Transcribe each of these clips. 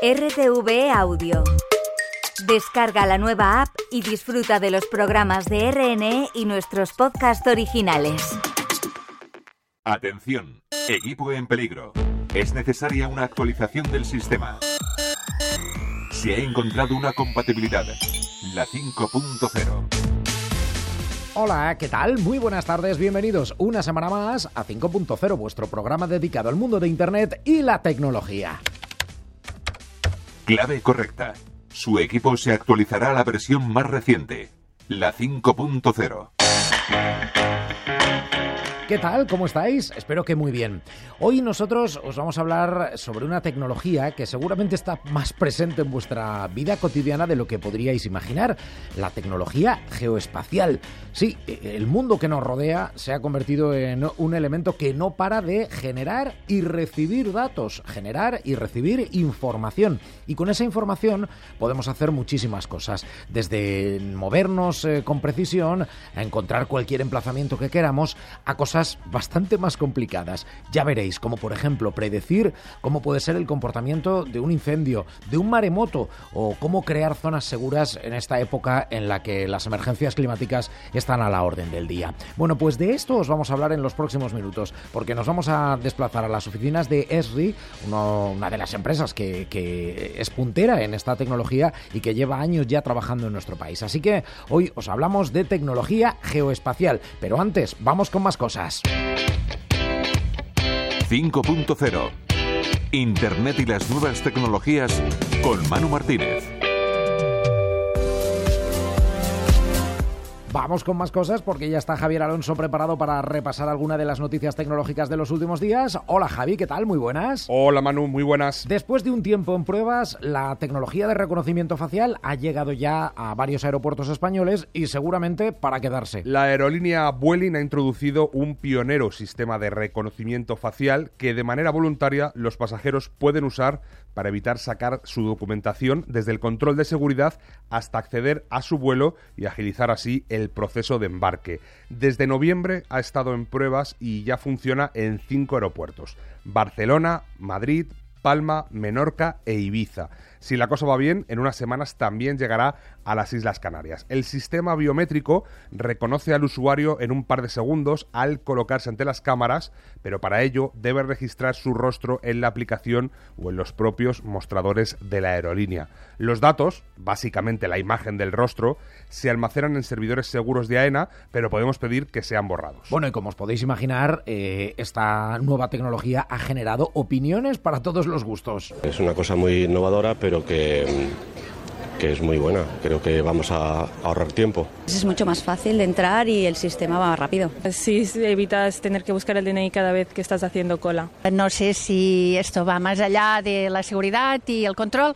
RTV Audio. Descarga la nueva app y disfruta de los programas de RNE y nuestros podcasts originales. Atención, equipo en peligro. Es necesaria una actualización del sistema. Se ha encontrado una compatibilidad, la 5.0. Hola, ¿qué tal? Muy buenas tardes, bienvenidos una semana más a 5.0, vuestro programa dedicado al mundo de Internet y la tecnología. Clave correcta. Su equipo se actualizará a la versión más reciente, la 5.0. ¿Qué tal? ¿Cómo estáis? Espero que muy bien. Hoy nosotros os vamos a hablar sobre una tecnología que seguramente está más presente en vuestra vida cotidiana de lo que podríais imaginar, la tecnología geoespacial. Sí, el mundo que nos rodea se ha convertido en un elemento que no para de generar y recibir datos, generar y recibir información. Y con esa información podemos hacer muchísimas cosas, desde movernos eh, con precisión, a encontrar cualquier emplazamiento que queramos, a cosas bastante más complicadas. Ya veréis, como por ejemplo predecir cómo puede ser el comportamiento de un incendio, de un maremoto o cómo crear zonas seguras en esta época en la que las emergencias climáticas están a la orden del día. Bueno, pues de esto os vamos a hablar en los próximos minutos, porque nos vamos a desplazar a las oficinas de ESRI, una de las empresas que, que es puntera en esta tecnología y que lleva años ya trabajando en nuestro país. Así que hoy os hablamos de tecnología geoespacial, pero antes vamos con más cosas. 5.0 Internet y las nuevas tecnologías con Manu Martínez. Vamos con más cosas porque ya está Javier Alonso preparado para repasar alguna de las noticias tecnológicas de los últimos días. Hola Javi, ¿qué tal? Muy buenas. Hola Manu, muy buenas. Después de un tiempo en pruebas, la tecnología de reconocimiento facial ha llegado ya a varios aeropuertos españoles y seguramente para quedarse. La aerolínea Vueling ha introducido un pionero sistema de reconocimiento facial que de manera voluntaria los pasajeros pueden usar para evitar sacar su documentación desde el control de seguridad hasta acceder a su vuelo y agilizar así el proceso de embarque. Desde noviembre ha estado en pruebas y ya funciona en cinco aeropuertos. Barcelona, Madrid, Palma, Menorca e Ibiza. Si la cosa va bien, en unas semanas también llegará a las Islas Canarias. El sistema biométrico reconoce al usuario en un par de segundos al colocarse ante las cámaras, pero para ello debe registrar su rostro en la aplicación o en los propios mostradores de la aerolínea. Los datos, básicamente la imagen del rostro, se almacenan en servidores seguros de AENA, pero podemos pedir que sean borrados. Bueno, y como os podéis imaginar, eh, esta nueva tecnología ha generado opiniones para todos los gustos. Es una cosa muy innovadora, pero que que es muy buena. Creo que vamos a ahorrar tiempo. Es mucho más fácil de entrar y el sistema va más rápido. Sí, evitas tener que buscar el DNI cada vez que estás haciendo cola. No sé si esto va más allá de la seguridad y el control.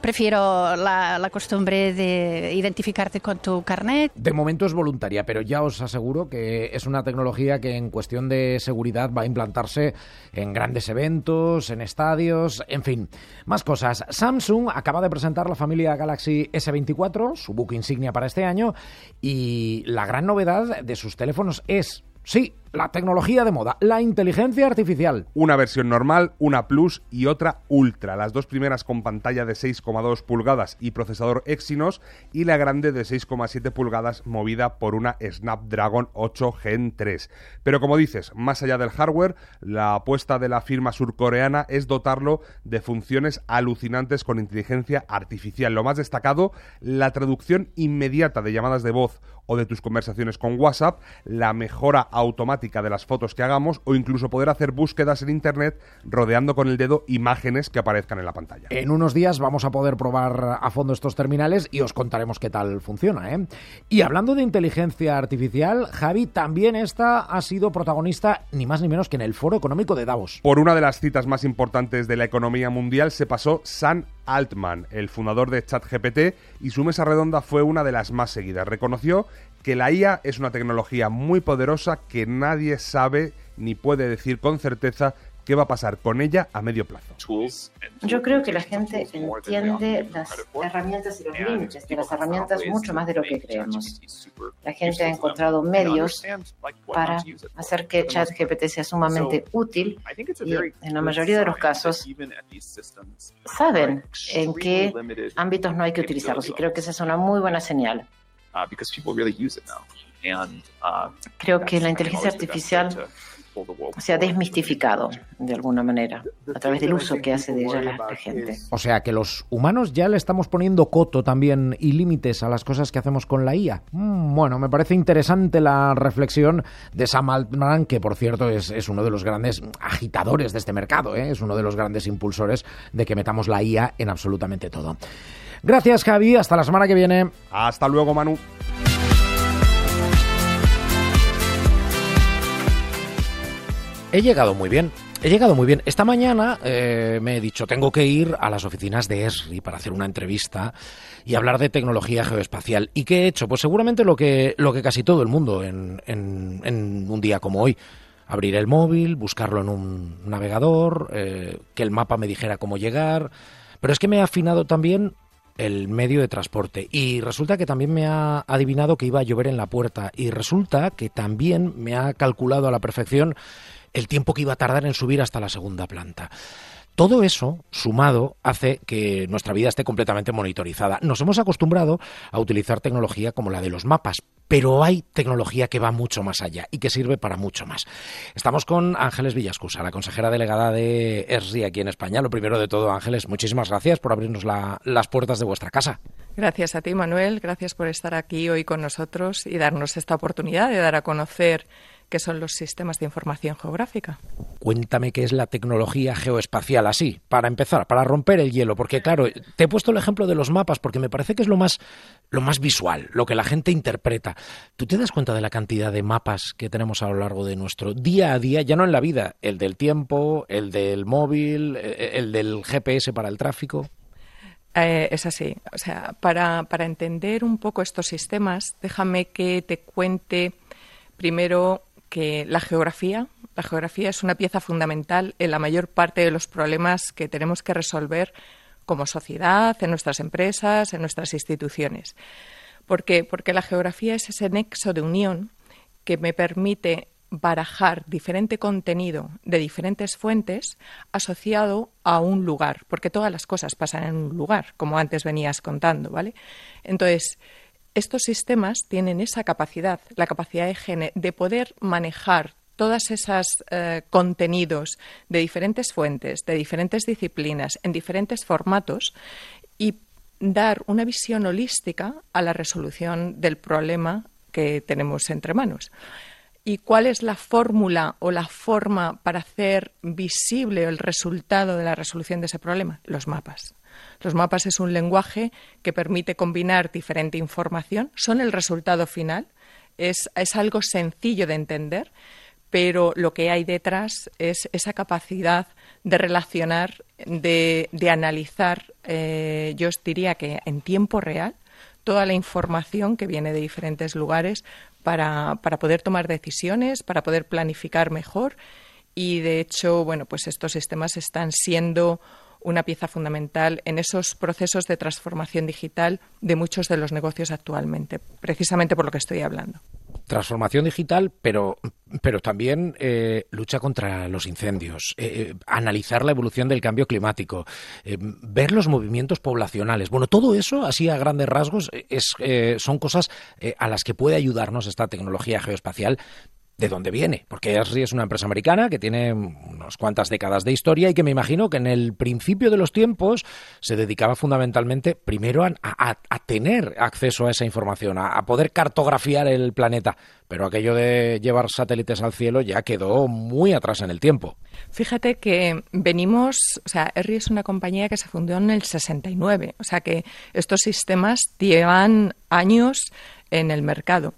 Prefiero la, la costumbre de identificarte con tu carnet. De momento es voluntaria, pero ya os aseguro que es una tecnología que en cuestión de seguridad va a implantarse en grandes eventos, en estadios, en fin, más cosas. Samsung acaba de presentar la familia Galaxy S24, su book insignia para este año, y la gran novedad de sus teléfonos es, sí, la tecnología de moda, la inteligencia artificial. Una versión normal, una Plus y otra Ultra. Las dos primeras con pantalla de 6,2 pulgadas y procesador Exynos y la grande de 6,7 pulgadas movida por una Snapdragon 8 Gen 3. Pero como dices, más allá del hardware, la apuesta de la firma surcoreana es dotarlo de funciones alucinantes con inteligencia artificial. Lo más destacado, la traducción inmediata de llamadas de voz o de tus conversaciones con WhatsApp, la mejora automática de las fotos que hagamos o incluso poder hacer búsquedas en Internet rodeando con el dedo imágenes que aparezcan en la pantalla. En unos días vamos a poder probar a fondo estos terminales y os contaremos qué tal funciona. ¿eh? Y hablando de inteligencia artificial, Javi, también esta ha sido protagonista ni más ni menos que en el Foro Económico de Davos. Por una de las citas más importantes de la economía mundial se pasó San Altman, el fundador de ChatGPT, y su mesa redonda fue una de las más seguidas. Reconoció que la IA es una tecnología muy poderosa que nadie sabe ni puede decir con certeza qué va a pasar con ella a medio plazo. Yo creo que la gente entiende las herramientas y los límites de las herramientas mucho más de lo que creemos. La gente ha encontrado medios para hacer que ChatGPT sea sumamente útil y en la mayoría de los casos saben en qué ámbitos no hay que utilizarlos y creo que esa es una muy buena señal. Creo que la inteligencia artificial se ha desmistificado de alguna manera a través del uso que hace de ella la, gente. O sea que los humanos ya le estamos poniendo coto también y límites a las cosas que hacemos con la IA. Mm, bueno, me parece interesante la reflexión de Sam Altman, que por cierto es, es uno de los grandes agitadores de este mercado, ¿eh? es uno de los grandes impulsores de que metamos la IA en absolutamente todo. Gracias Javi, hasta la semana que viene. Hasta luego Manu. He llegado muy bien. He llegado muy bien. Esta mañana eh, me he dicho, tengo que ir a las oficinas de ESRI para hacer una entrevista y hablar de tecnología geoespacial. ¿Y qué he hecho? Pues seguramente lo que, lo que casi todo el mundo en, en, un día como hoy. Abrir el móvil, buscarlo en un navegador, eh, que el mapa me dijera cómo llegar. Pero es que me ha afinado también el medio de transporte. Y resulta que también me ha adivinado que iba a llover en la puerta. Y resulta que también me ha calculado a la perfección el tiempo que iba a tardar en subir hasta la segunda planta. Todo eso, sumado, hace que nuestra vida esté completamente monitorizada. Nos hemos acostumbrado a utilizar tecnología como la de los mapas, pero hay tecnología que va mucho más allá y que sirve para mucho más. Estamos con Ángeles Villascusa, la consejera delegada de ESRI aquí en España. Lo primero de todo, Ángeles, muchísimas gracias por abrirnos las puertas de vuestra casa. Gracias a ti, Manuel. Gracias por estar aquí hoy con nosotros y darnos esta oportunidad de dar a conocer que son los sistemas de información geográfica. Cuéntame qué es la tecnología geoespacial así, para empezar, para romper el hielo, porque claro, te he puesto el ejemplo de los mapas porque me parece que es lo más lo más visual, lo que la gente interpreta. ¿Tú te das cuenta de la cantidad de mapas que tenemos a lo largo de nuestro día a día, ya no en la vida, el del tiempo, el del móvil, eh, el del GPS para el tráfico? Eh, es así. O sea, para, para entender un poco estos sistemas, déjame que te cuente primero que la geografía, la geografía es una pieza fundamental en la mayor parte de los problemas que tenemos que resolver como sociedad, en nuestras empresas, en nuestras instituciones. ¿Por qué? Porque la geografía es ese nexo de unión que me permite barajar diferente contenido de diferentes fuentes asociado a un lugar, porque todas las cosas pasan en un lugar, como antes venías contando, ¿vale? Entonces, estos sistemas tienen esa capacidad, la capacidad de, de poder manejar todos esos eh, contenidos de diferentes fuentes, de diferentes disciplinas, en diferentes formatos y dar una visión holística a la resolución del problema que tenemos entre manos. ¿Y cuál es la fórmula o la forma para hacer visible el resultado de la resolución de ese problema? Los mapas. Los mapas es un lenguaje que permite combinar diferente información, son el resultado final, es, algo sencillo de entender, pero lo que hay detrás es esa capacidad de relacionar, de, analizar, eh, yo os diría que en tiempo real, toda la información que viene de diferentes lugares para, para poder tomar decisiones, para poder planificar mejor. Y de hecho, bueno, pues estos sistemas están siendo una pieza fundamental en esos procesos de transformación digital de muchos de los negocios actualmente, precisamente por lo que estoy hablando. Transformación digital, pero, pero también eh, lucha contra los incendios, eh, eh, analizar la evolución del cambio climático, ver los movimientos poblacionales. Bueno, todo eso, así a grandes rasgos, son cosas a las que puede ayudarnos esta tecnología geoespacial, de dónde viene, porque ESRI es una empresa americana que tiene unas cuantas décadas de historia y que me imagino que en el principio de los tiempos se dedicaba fundamentalmente primero a, tener acceso a esa información, a, poder cartografiar el planeta, pero aquello de llevar satélites al cielo ya quedó muy atrás en el tiempo. Fíjate que venimos, o sea, ESRI es una compañía que se fundó en el 69, o sea que estos sistemas llevan años en el mercado.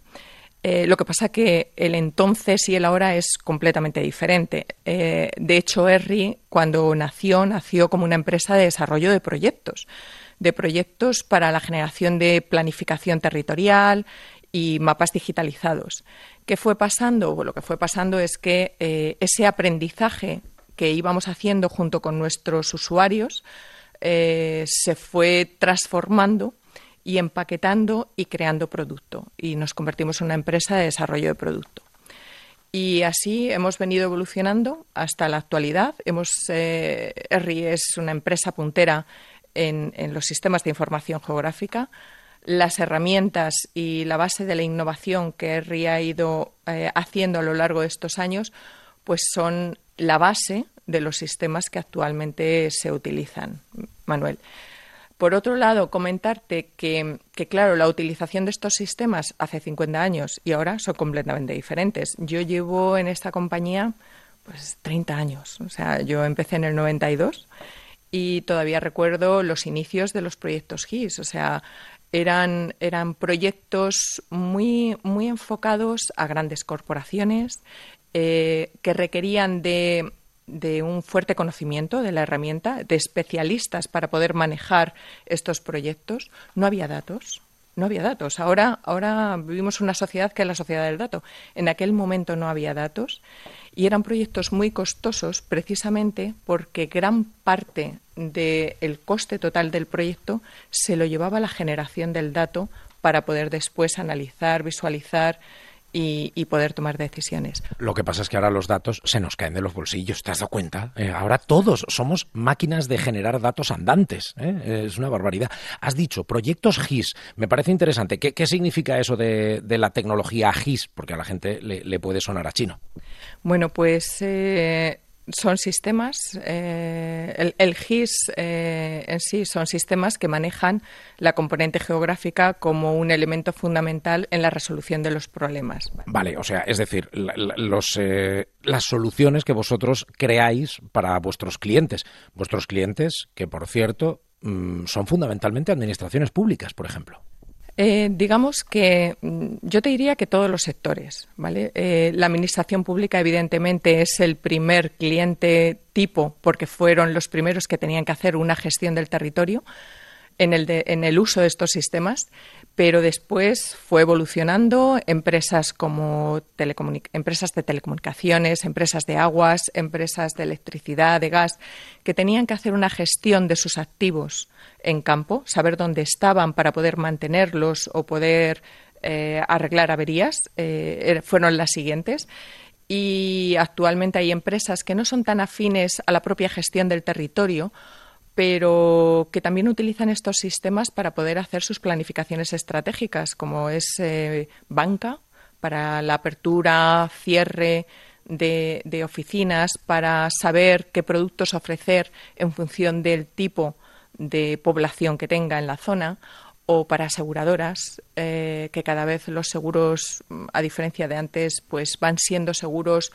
Eh, lo que pasa que el entonces y el ahora es completamente diferente. Eh, de hecho, ERRI, cuando nació, nació como una empresa de desarrollo de proyectos, de proyectos para la generación de planificación territorial y mapas digitalizados. ¿Qué fue pasando? lo que fue pasando es que eh, ese aprendizaje que íbamos haciendo junto con nuestros usuarios se fue transformando y empaquetando y creando producto. Y nos convertimos en una empresa de desarrollo de producto. Y así hemos venido evolucionando hasta la actualidad. Hemos, eh, es una empresa puntera en, los sistemas de información geográfica. Las herramientas y la base de la innovación que ERRI ha ido eh, haciendo a lo largo de estos años, pues son la base de los sistemas que actualmente se utilizan, Manuel. Por otro lado, comentarte que, claro, la utilización de estos sistemas hace 50 años y ahora son completamente diferentes. Yo llevo en esta compañía pues 30 años. O sea, yo empecé en el 92 y todavía recuerdo los inicios de los proyectos GIS. O sea, eran, eran proyectos muy, muy enfocados a grandes corporaciones eh, que requerían de de un fuerte conocimiento de la herramienta, de especialistas para poder manejar estos proyectos. No había datos, no había datos. Ahora, ahora vivimos una sociedad que es la sociedad del dato. En aquel momento no había datos y eran proyectos muy costosos precisamente porque gran parte del coste total del proyecto se lo llevaba la generación del dato para poder después analizar, visualizar y, poder tomar decisiones. Lo que pasa es que ahora los datos se nos caen de los bolsillos, ¿te has dado cuenta? Eh, ahora todos somos máquinas de generar datos andantes, ¿eh? es una barbaridad. Has dicho proyectos GIS, me parece interesante. ¿Qué, significa eso de, la tecnología GIS? Porque a la gente le, puede sonar a chino. Bueno, pues eh, son sistemas, eh, el, GIS eh, en sí son sistemas que manejan la componente geográfica como un elemento fundamental en la resolución de los problemas. Vale, o sea, es decir, los, eh, las soluciones que vosotros creáis para vuestros clientes. Vuestros clientes, que por cierto, mm, son fundamentalmente administraciones públicas, por ejemplo. Eh, digamos que mm, yo te diría que todos los sectores, ¿vale? Eh, la administración pública, evidentemente, es el primer cliente tipo porque fueron los primeros que tenían que hacer una gestión del territorio en el, en el uso de estos sistemas, pero después fue evolucionando empresas como empresas de telecomunicaciones, empresas de aguas, empresas de electricidad, de gas, que tenían que hacer una gestión de sus activos en campo, saber dónde estaban para poder mantenerlos o poder eh, arreglar averías, eh, er, fueron las siguientes. Y actualmente hay empresas que no son tan afines a la propia gestión del territorio, pero que también utilizan estos sistemas para poder hacer sus planificaciones estratégicas, como es eh, banca, para la apertura, cierre de, de, oficinas, para saber qué productos ofrecer en función del tipo de población que tenga en la zona o para aseguradoras, eh, que cada vez los seguros, a diferencia de antes, pues van siendo seguros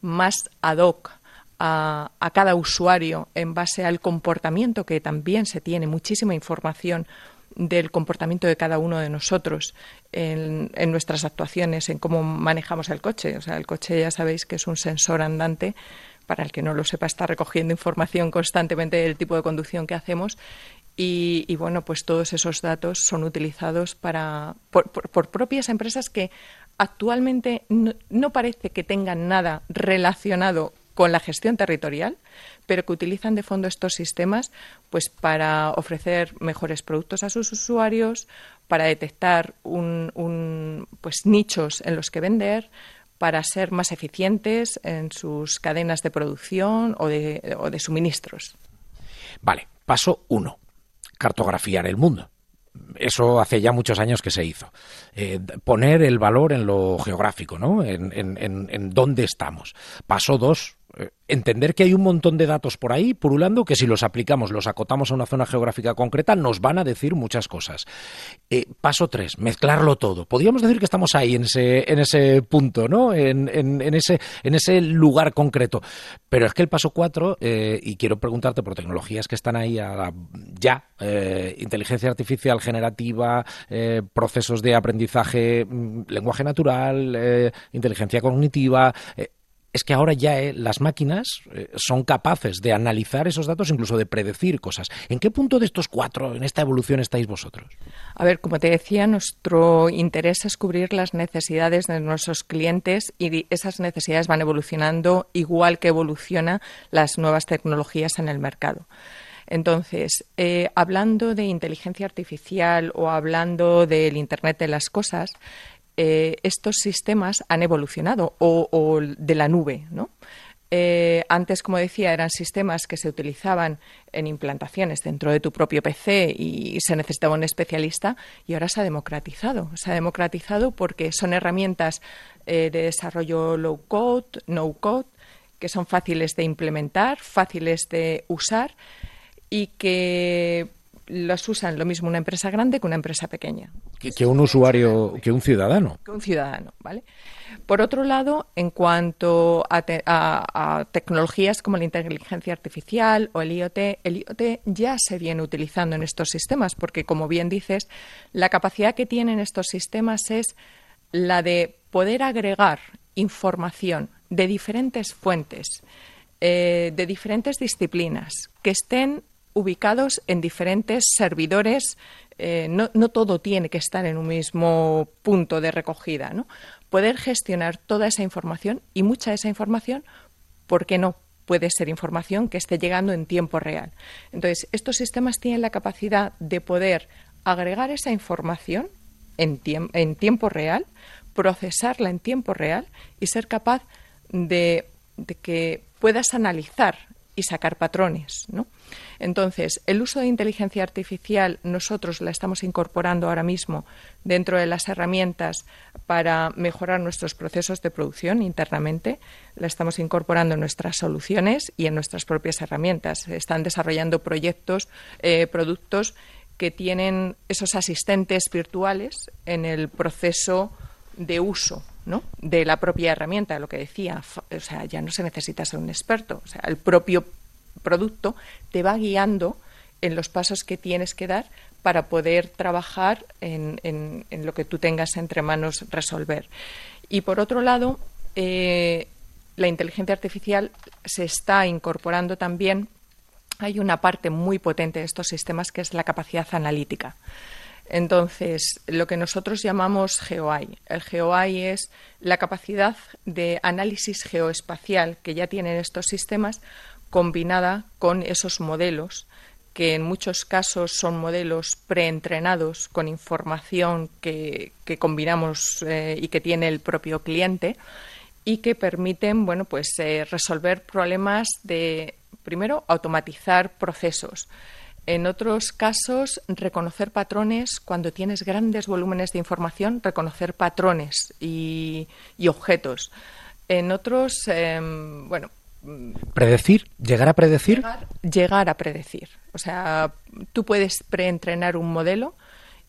más ad hoc a, cada usuario en base al comportamiento, que también se tiene muchísima información del comportamiento de cada uno de nosotros en, nuestras actuaciones, en cómo manejamos el coche. O sea, el coche ya sabéis que es un sensor andante para el que no lo sepa, está recogiendo información constantemente del tipo de conducción que hacemos y, bueno, pues todos esos datos son utilizados para, por, propias empresas que actualmente no, parece que tengan nada relacionado con la gestión territorial, pero que utilizan de fondo estos sistemas pues para ofrecer mejores productos a sus usuarios, para detectar un, pues nichos en los que vender, para ser más eficientes en sus cadenas de producción o de, o de suministros. Vale, paso uno, cartografiar el mundo. Eso hace ya muchos años que se hizo. Eh, poner el valor en lo geográfico, ¿no? En, en, en dónde estamos. Paso dos, entender que hay un montón de datos por ahí purulando que si los aplicamos, los acotamos a una zona geográfica concreta, nos van a decir muchas cosas. Eh, paso tres, mezclarlo todo. Podríamos decir que estamos ahí en ese, en ese punto, ¿no? En, ese, en ese lugar concreto. Pero es que el paso cuatro, eh, y quiero preguntarte por tecnologías que están ahí ya, inteligencia artificial generativa, procesos de aprendizaje, mm, lenguaje natural, inteligencia cognitiva es que ahora ya eh, las máquinas eh, son capaces de analizar esos datos, incluso de predecir cosas. ¿En qué punto de estos cuatro, en esta evolución, estáis vosotros? A ver, como te decía, nuestro interés es cubrir las necesidades de nuestros clientes y esas necesidades van evolucionando igual que evolucionan las nuevas tecnologías en el mercado. Entonces, eh, hablando de inteligencia artificial o hablando del Internet de las cosas, eh, estos sistemas han evolucionado o, de la nube, ¿no? Eh, antes, como decía, eran sistemas que se utilizaban en implantaciones dentro de tu propio PC y se necesitaba un especialista y ahora se ha democratizado. Se ha democratizado porque son herramientas eh, de desarrollo low code, no code, que son fáciles de implementar, fáciles de usar y que las usan lo mismo una empresa grande que una empresa pequeña. Que, un usuario, que un ciudadano. Que un ciudadano, ¿vale? Por otro lado, en cuanto a, tecnologías como la inteligencia artificial o el IoT, el IoT ya se viene utilizando en estos sistemas porque, como bien dices, la capacidad que tienen estos sistemas es la de poder agregar información de diferentes fuentes, eh, de diferentes disciplinas, que estén ubicados en diferentes servidores. Eh, no, todo tiene que estar en un mismo punto de recogida. ¿no? Poder gestionar toda esa información y mucha de esa información, ¿por qué no? Puede ser información que esté llegando en tiempo real. Entonces, estos sistemas tienen la capacidad de poder agregar esa información en, tiempo real, procesarla en tiempo real y ser capaz de, que puedas analizar y sacar patrones. Entonces, el uso de inteligencia artificial nosotros la estamos incorporando ahora mismo dentro de las herramientas para mejorar nuestros procesos de producción internamente, la estamos incorporando en nuestras soluciones y en nuestras propias herramientas. Están desarrollando proyectos, eh, productos que tienen esos asistentes virtuales en el proceso de uso ¿no? de la propia herramienta, lo que decía. O sea, ya no se necesita ser un experto. O sea, el propio producto te va guiando en los pasos que tienes que dar para poder trabajar en, en, lo que tú tengas entre manos resolver. Y por otro lado, eh, la inteligencia artificial se está incorporando también. Hay una parte muy potente de estos sistemas que es la capacidad analítica. Entonces, lo que nosotros llamamos GeoEye. El GeoEye es la capacidad de análisis geoespacial que ya tienen estos sistemas combinada con esos modelos que en muchos casos son modelos preentrenados con información que, combinamos eh, y que tiene el propio cliente y que permiten bueno pues eh, resolver problemas de primero automatizar procesos. En otros casos reconocer patrones cuando tienes grandes volúmenes de información reconocer patrones y, objetos. En otros em, bueno ¿Predecir? ¿Llegar a predecir? Llegar, a predecir. O sea, tú puedes preentrenar un modelo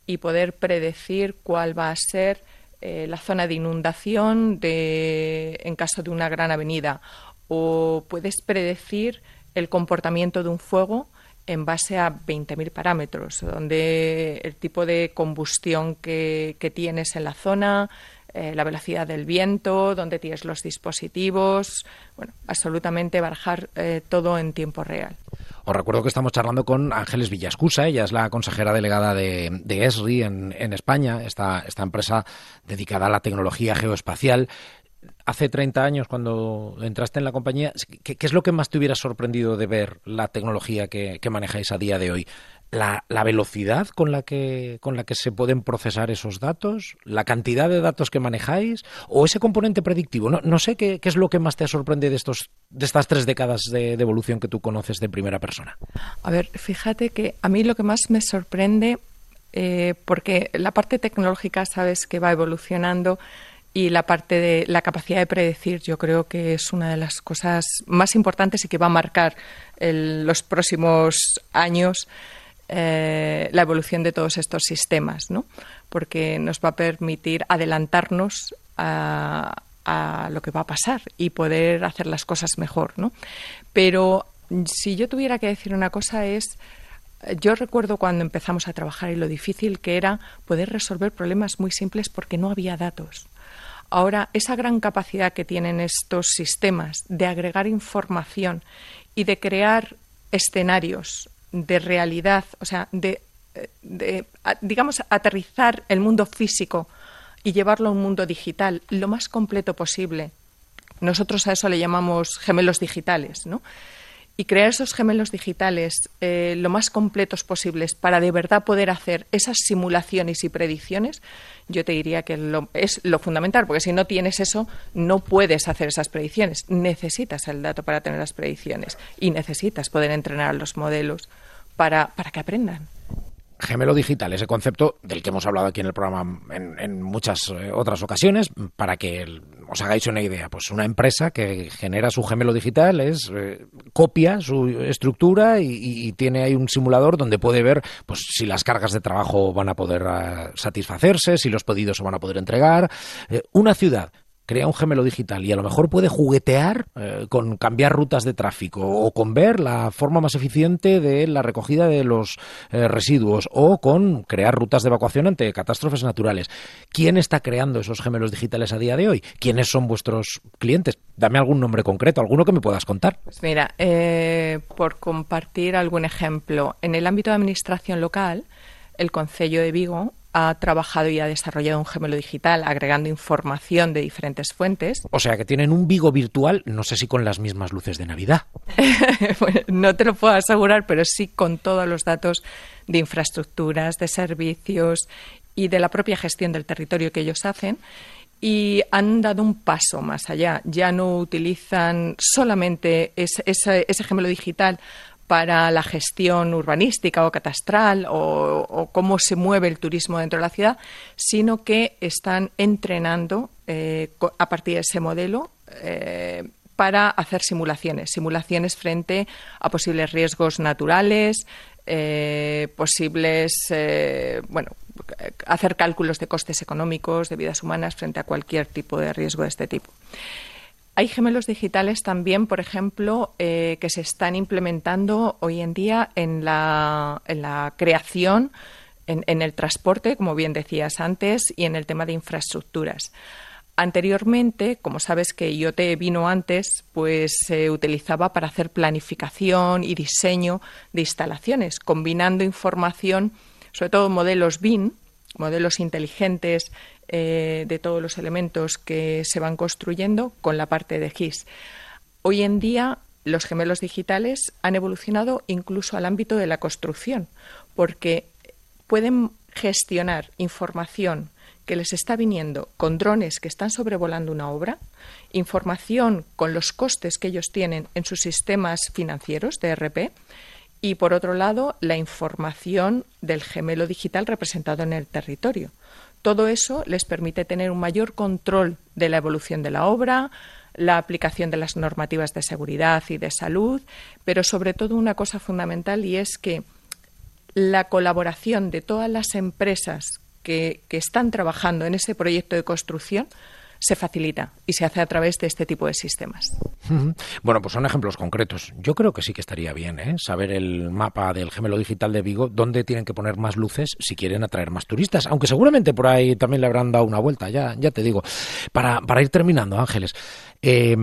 y poder predecir cuál va a ser eh, la zona de inundación de, en caso de una gran avenida. O puedes predecir el comportamiento de un fuego en base a 20.000 parámetros, donde el tipo de combustión que, que tienes en la zona, eh, la velocidad del viento, dónde tienes los dispositivos, bueno, absolutamente barajar eh, todo en tiempo real. Os recuerdo que estamos charlando con Ángeles Villascusa, ella es la consejera delegada de, ESRI en, España, esta, esta empresa dedicada a la tecnología geoespacial hace 30 años, cuando entraste en la compañía, ¿qué, es lo que más te hubiera sorprendido de ver la tecnología que, manejáis a día de hoy? La, velocidad con la, que, con la que se pueden procesar esos datos, la cantidad de datos que manejáis o ese componente predictivo. No, sé qué, es lo que más te sorprende de, estos, de estas tres décadas de, evolución que tú conoces de primera persona. A ver, fíjate que a mí lo que más me sorprende, eh, porque la parte tecnológica sabes que va evolucionando, y la parte de la capacidad de predecir yo creo que es una de las cosas más importantes y que va a marcar los próximos años eh, la evolución de todos estos sistemas, ¿no? porque nos va a permitir adelantarnos a, a, lo que va a pasar y poder hacer las cosas mejor. ¿no? Pero si yo tuviera que decir una cosa es yo recuerdo cuando empezamos a trabajar y lo difícil que era poder resolver problemas muy simples porque no había datos. Ahora, esa gran capacidad que tienen estos sistemas de agregar información y de crear escenarios de realidad, o sea, de, digamos, aterrizar el mundo físico y llevarlo a un mundo digital lo más completo posible. Nosotros a eso le llamamos gemelos digitales, ¿no? y crear esos gemelos digitales eh, lo más completos posibles para de verdad poder hacer esas simulaciones y predicciones, yo te diría que es lo fundamental, porque si no tienes eso, no puedes hacer esas predicciones. Necesitas el dato para tener las predicciones y necesitas poder entrenar los modelos para, que aprendan gemelo digital, ese concepto del que hemos hablado aquí en el programa en, muchas eh, otras ocasiones, para que os hagáis una idea. Pues una empresa que genera su gemelo digital es eh, copia su estructura y, tiene ahí un simulador donde puede ver pues si las cargas de trabajo van a poder ah, satisfacerse, si los pedidos se van a poder entregar. Eh, una ciudad crea un gemelo digital y a lo mejor puede juguetear eh, con cambiar rutas de tráfico o con ver la forma más eficiente de la recogida de los eh, residuos o con crear rutas de evacuación ante catástrofes naturales. ¿Quién está creando esos gemelos digitales a día de hoy? ¿Quiénes son vuestros clientes? Dame algún nombre concreto, alguno que me puedas contar. Pues mira, eh, por compartir algún ejemplo, en el ámbito de administración local, el Concello de Vigo ha trabajado y ha desarrollado un gemelo digital agregando información de diferentes fuentes. O sea que tienen un Vigo virtual, no sé si con las mismas luces de Navidad. no te lo puedo asegurar, pero sí con todos los datos de infraestructuras, de servicios y de la propia gestión del territorio que ellos hacen. Y han dado un paso más allá. Ya no utilizan solamente ese, ese gemelo digital para la gestión urbanística o catastral o, cómo se mueve el turismo dentro de la ciudad, sino que están entrenando eh, a partir de ese modelo eh, para hacer simulaciones, simulaciones frente a posibles riesgos naturales, eh, posibles, bueno, hacer cálculos de costes económicos, de vidas humanas frente a cualquier tipo de riesgo de este tipo. Hay gemelos digitales también, por ejemplo, eh, que se están implementando hoy en día en la, en la creación, en, el transporte, como bien decías antes, y en el tema de infraestructuras. Anteriormente, como sabes que IoT vino antes, pues se utilizaba para hacer planificación y diseño de instalaciones, combinando información, sobre todo modelos BIM, modelos inteligentes eh, de todos los elementos que se van construyendo con la parte de GIS. Hoy en día los gemelos digitales han evolucionado incluso al ámbito de la construcción, porque pueden gestionar información que les está viniendo con drones que están sobrevolando una obra, información con los costes que ellos tienen en sus sistemas financieros de RP y, por otro lado, la información del gemelo digital representado en el territorio. Todo eso les permite tener un mayor control de la evolución de la obra, la aplicación de las normativas de seguridad y de salud, pero sobre todo una cosa fundamental y es que la colaboración de todas las empresas que, que están trabajando en ese proyecto de construcción se facilita y se hace a través de este tipo de sistemas. Bueno, pues son ejemplos concretos. Yo creo que sí que estaría bien ¿eh? saber el mapa del gemelo digital de Vigo, dónde tienen que poner más luces si quieren atraer más turistas, aunque seguramente por ahí también le habrán dado una vuelta, ya, ya te digo. Para, para ir terminando, Ángeles, eh,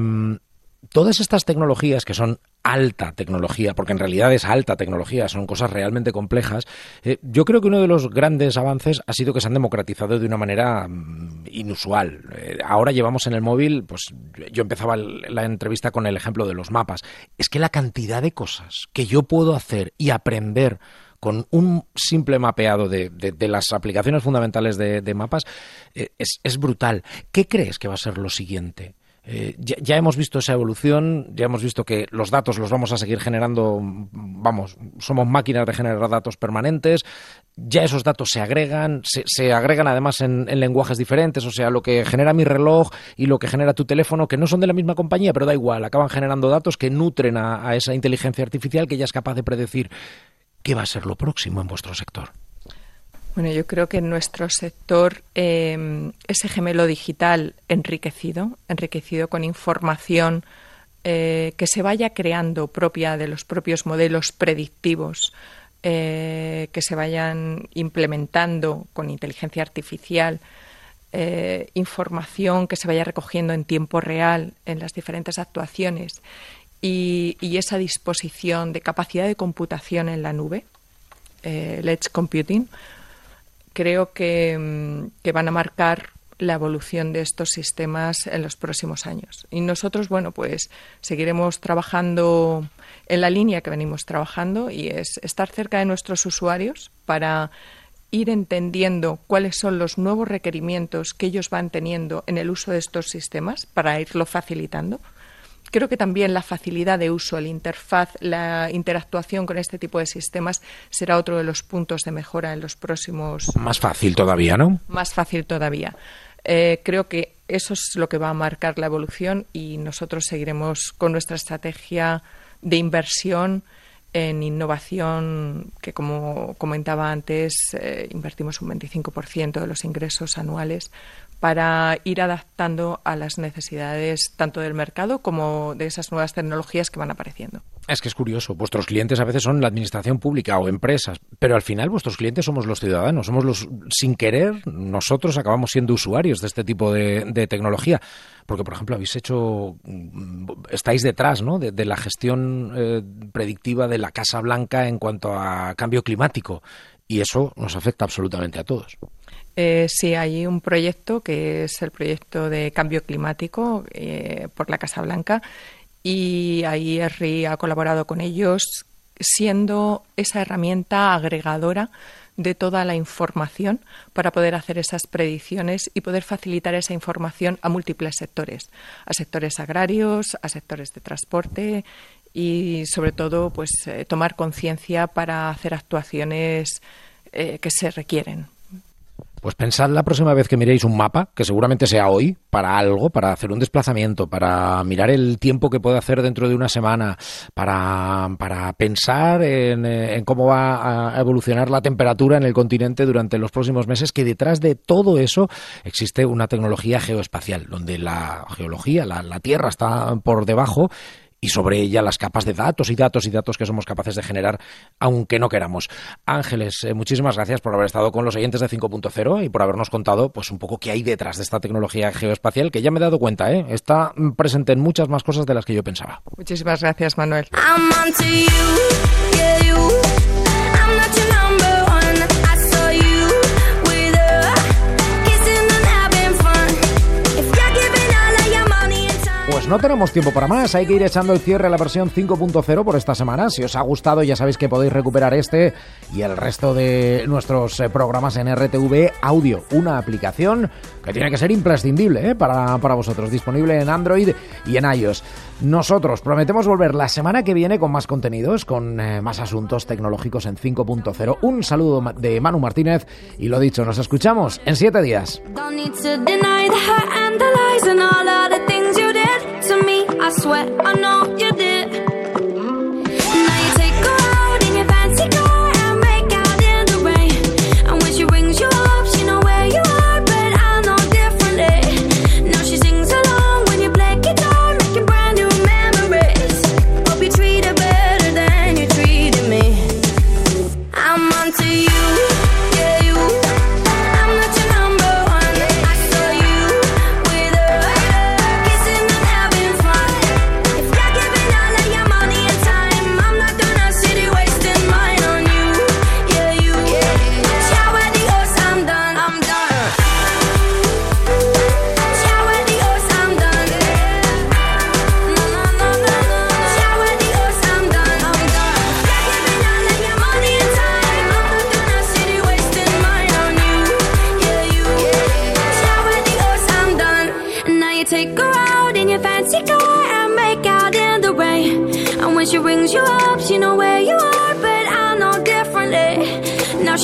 todas estas tecnologías que son alta tecnología, porque en realidad es alta tecnología, son cosas realmente complejas, eh, yo creo que uno de los grandes avances ha sido que se han democratizado de una manera mm, inusual. Eh, ahora llevamos en el móvil, pues yo empezaba la entrevista con el ejemplo de los mapas. Es que la cantidad de cosas que yo puedo hacer y aprender con un simple mapeado de, las aplicaciones fundamentales de, mapas eh, es, es brutal. ¿Qué crees que va a ser lo siguiente? Eh, ya, hemos visto esa evolución, ya hemos visto que los datos los vamos a seguir generando, vamos, somos máquinas de generar datos permanentes, ya esos datos se agregan, se, agregan además en, lenguajes diferentes, o sea, lo que genera mi reloj y lo que genera tu teléfono, que no son de la misma compañía, pero da igual, acaban generando datos que nutren a esa inteligencia artificial que ya es capaz de predecir qué va a ser lo próximo en vuestro sector. Bueno, yo creo que en nuestro sector em, ese gemelo digital enriquecido, enriquecido con información eh, que se vaya creando propia de los propios modelos predictivos, eh, que se vayan implementando con inteligencia artificial, eh, información que se vaya recogiendo en tiempo real en las diferentes actuaciones y, esa disposición de capacidad de computación en la nube, el Edge Computing, creo mm, que, van a marcar la evolución de estos sistemas en los próximos años. Y nosotros, bueno, pues seguiremos trabajando en la línea que venimos trabajando y es estar cerca de nuestros usuarios para ir entendiendo cuáles son los nuevos requerimientos que ellos van teniendo en el uso de estos sistemas para irlo facilitando creo que también la facilidad de uso, el interfaz, la interactuación con este tipo de sistemas será otro de los puntos de mejora en los próximos. Más fácil todavía, ¿no? Más fácil todavía. Eh, creo que eso es lo que va a marcar la evolución y nosotros seguiremos con nuestra estrategia de inversión en innovación, que como comentaba antes, eh, invertimos un 25% de los ingresos anuales para ir adaptando a las necesidades tanto del mercado como de esas nuevas tecnologías que van apareciendo. Es que es curioso, vuestros clientes a veces son la administración pública o empresas, pero al final vuestros clientes somos los ciudadanos, somos los, sin querer, nosotros acabamos siendo usuarios de este tipo de, tecnología. Porque, por ejemplo, habéis hecho, mm, estáis detrás ¿no? de, la gestión eh, predictiva de la Casa Blanca en cuanto a cambio climático. Y eso nos afecta absolutamente a todos. Eh, sí, hay un proyecto que es el proyecto de cambio climático eh, por la Casa Blanca y ahí ERRI ha colaborado con ellos siendo esa herramienta agregadora de toda la información para poder hacer esas predicciones y poder facilitar esa información a múltiples sectores, a sectores agrarios, a sectores de transporte y sobre todo pues eh, tomar conciencia para hacer actuaciones que se requieren pues pensad la próxima vez que miréis un mapa, que seguramente sea hoy, para algo, para hacer un desplazamiento, para mirar el tiempo que puede hacer dentro de una semana, para, para pensar en, eh, en, cómo va a evolucionar la temperatura en el continente durante los próximos meses, que detrás de todo eso existe una tecnología geoespacial, donde la geología, la, la Tierra está por debajo y sobre ella las capas de datos y datos y datos que somos capaces de generar, aunque no queramos. Ángeles, eh, muchísimas gracias por haber estado con los oyentes de 5.0 y por habernos contado pues un poco qué hay detrás de esta tecnología geoespacial, que ya me he dado cuenta, ¿eh? está presente en muchas más cosas de las que yo pensaba. Muchísimas gracias, Manuel. No tenemos tiempo para más, hay que ir echando el cierre a la versión 5.0 por esta semana. Si os ha gustado, ya sabéis que podéis recuperar este y el resto de nuestros eh, programas en RTV Audio, una aplicación que tiene que ser imprescindible eh, para, para vosotros, disponible en Android y en iOS. Nosotros prometemos volver la semana que viene con más contenidos, con eh, más asuntos tecnológicos en 5.0. Un saludo de Manu Martínez y lo dicho, nos escuchamos en siete días. I swear I know you did.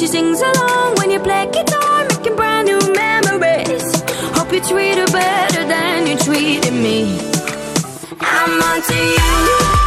She sings along when you play guitar, making brand new memories. Hope you treat her better than you treated me. I'm onto you.